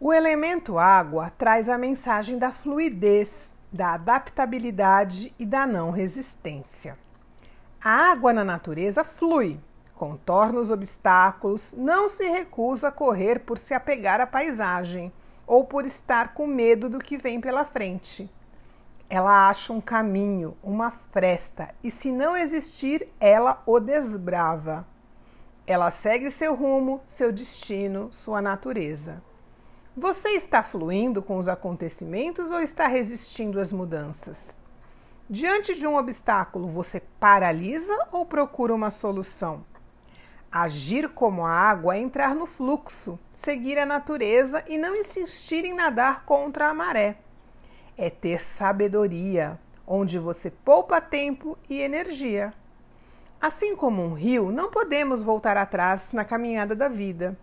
O elemento água traz a mensagem da fluidez, da adaptabilidade e da não resistência. A água na natureza flui, contorna os obstáculos, não se recusa a correr por se apegar à paisagem ou por estar com medo do que vem pela frente. Ela acha um caminho, uma fresta, e se não existir, ela o desbrava. Ela segue seu rumo, seu destino, sua natureza. Você está fluindo com os acontecimentos ou está resistindo às mudanças? Diante de um obstáculo, você paralisa ou procura uma solução? Agir como a água é entrar no fluxo, seguir a natureza e não insistir em nadar contra a maré. É ter sabedoria, onde você poupa tempo e energia. Assim como um rio, não podemos voltar atrás na caminhada da vida.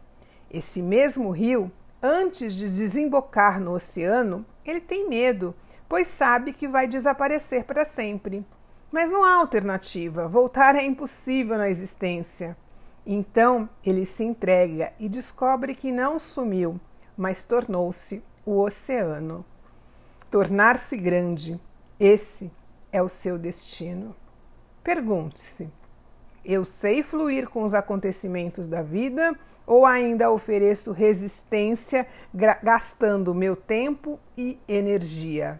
Esse mesmo rio, antes de desembocar no oceano, ele tem medo, pois sabe que vai desaparecer para sempre. Mas não há alternativa, voltar é impossível na existência. Então ele se entrega e descobre que não sumiu, mas tornou-se o oceano. Tornar-se grande, esse é o seu destino. Pergunte-se: eu sei fluir com os acontecimentos da vida ou ainda ofereço resistência gastando meu tempo e energia?